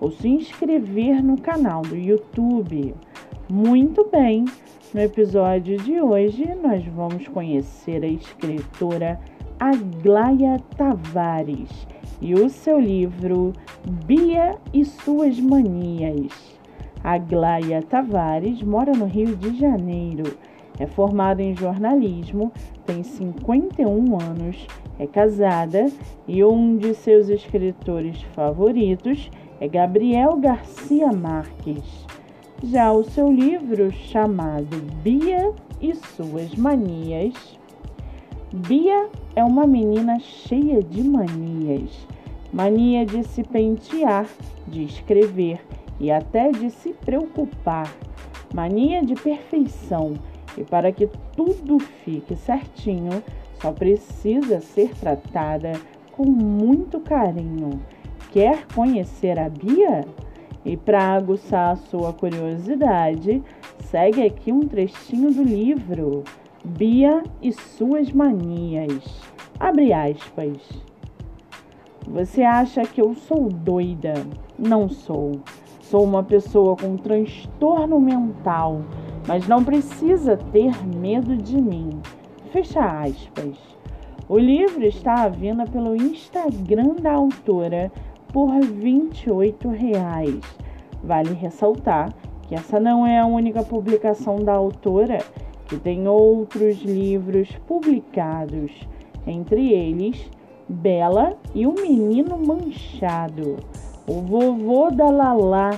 ou se inscrever no canal do YouTube. Muito bem, no episódio de hoje nós vamos conhecer a escritora Aglaia Tavares e o seu livro Bia e Suas Manias. Aglaia Tavares mora no Rio de Janeiro. É formada em jornalismo, tem 51 anos, é casada e um de seus escritores favoritos é Gabriel Garcia Marques. Já o seu livro, chamado Bia e Suas Manias, Bia é uma menina cheia de manias. Mania de se pentear, de escrever e até de se preocupar. Mania de perfeição. E para que tudo fique certinho, só precisa ser tratada com muito carinho. Quer conhecer a Bia? E para aguçar a sua curiosidade, segue aqui um trechinho do livro Bia e suas manias. Abre aspas. Você acha que eu sou doida? Não sou. Sou uma pessoa com transtorno mental, mas não precisa ter medo de mim. Fecha aspas. O livro está à venda pelo Instagram da autora por 28 reais. Vale ressaltar que essa não é a única publicação da autora, que tem outros livros publicados, entre eles Bela e o Menino Manchado, O Vovô da Lalá,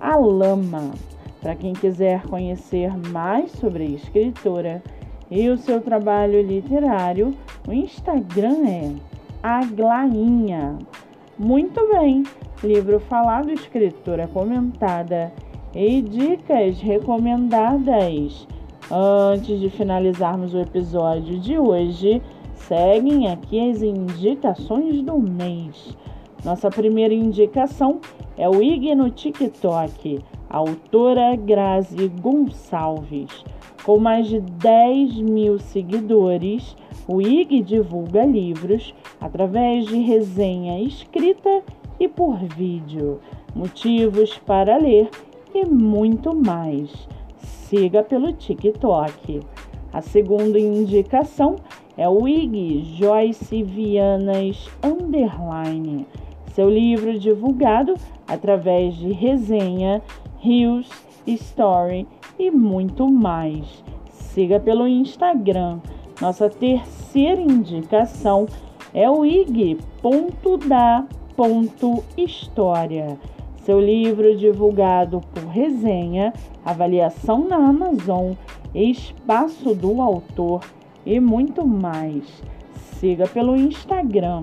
A Lama. Para quem quiser conhecer mais sobre a escritora e o seu trabalho literário, o Instagram é Aglainha. Muito bem, livro falado, escritora comentada e dicas recomendadas. Antes de finalizarmos o episódio de hoje, seguem aqui as indicações do mês. Nossa primeira indicação é o IG no TikTok, autora Grazi Gonçalves. Com mais de 10 mil seguidores, o IG divulga livros através de resenha escrita e por vídeo, motivos para ler e muito mais. Siga pelo TikTok. A segunda indicação é o IG Joyce Vianas Underline, seu livro divulgado através de resenha, rios, story e muito mais. Siga pelo Instagram nossa terceira indicação é o ig.da.história, seu livro divulgado por resenha, avaliação na Amazon, espaço do autor e muito mais. Siga pelo Instagram.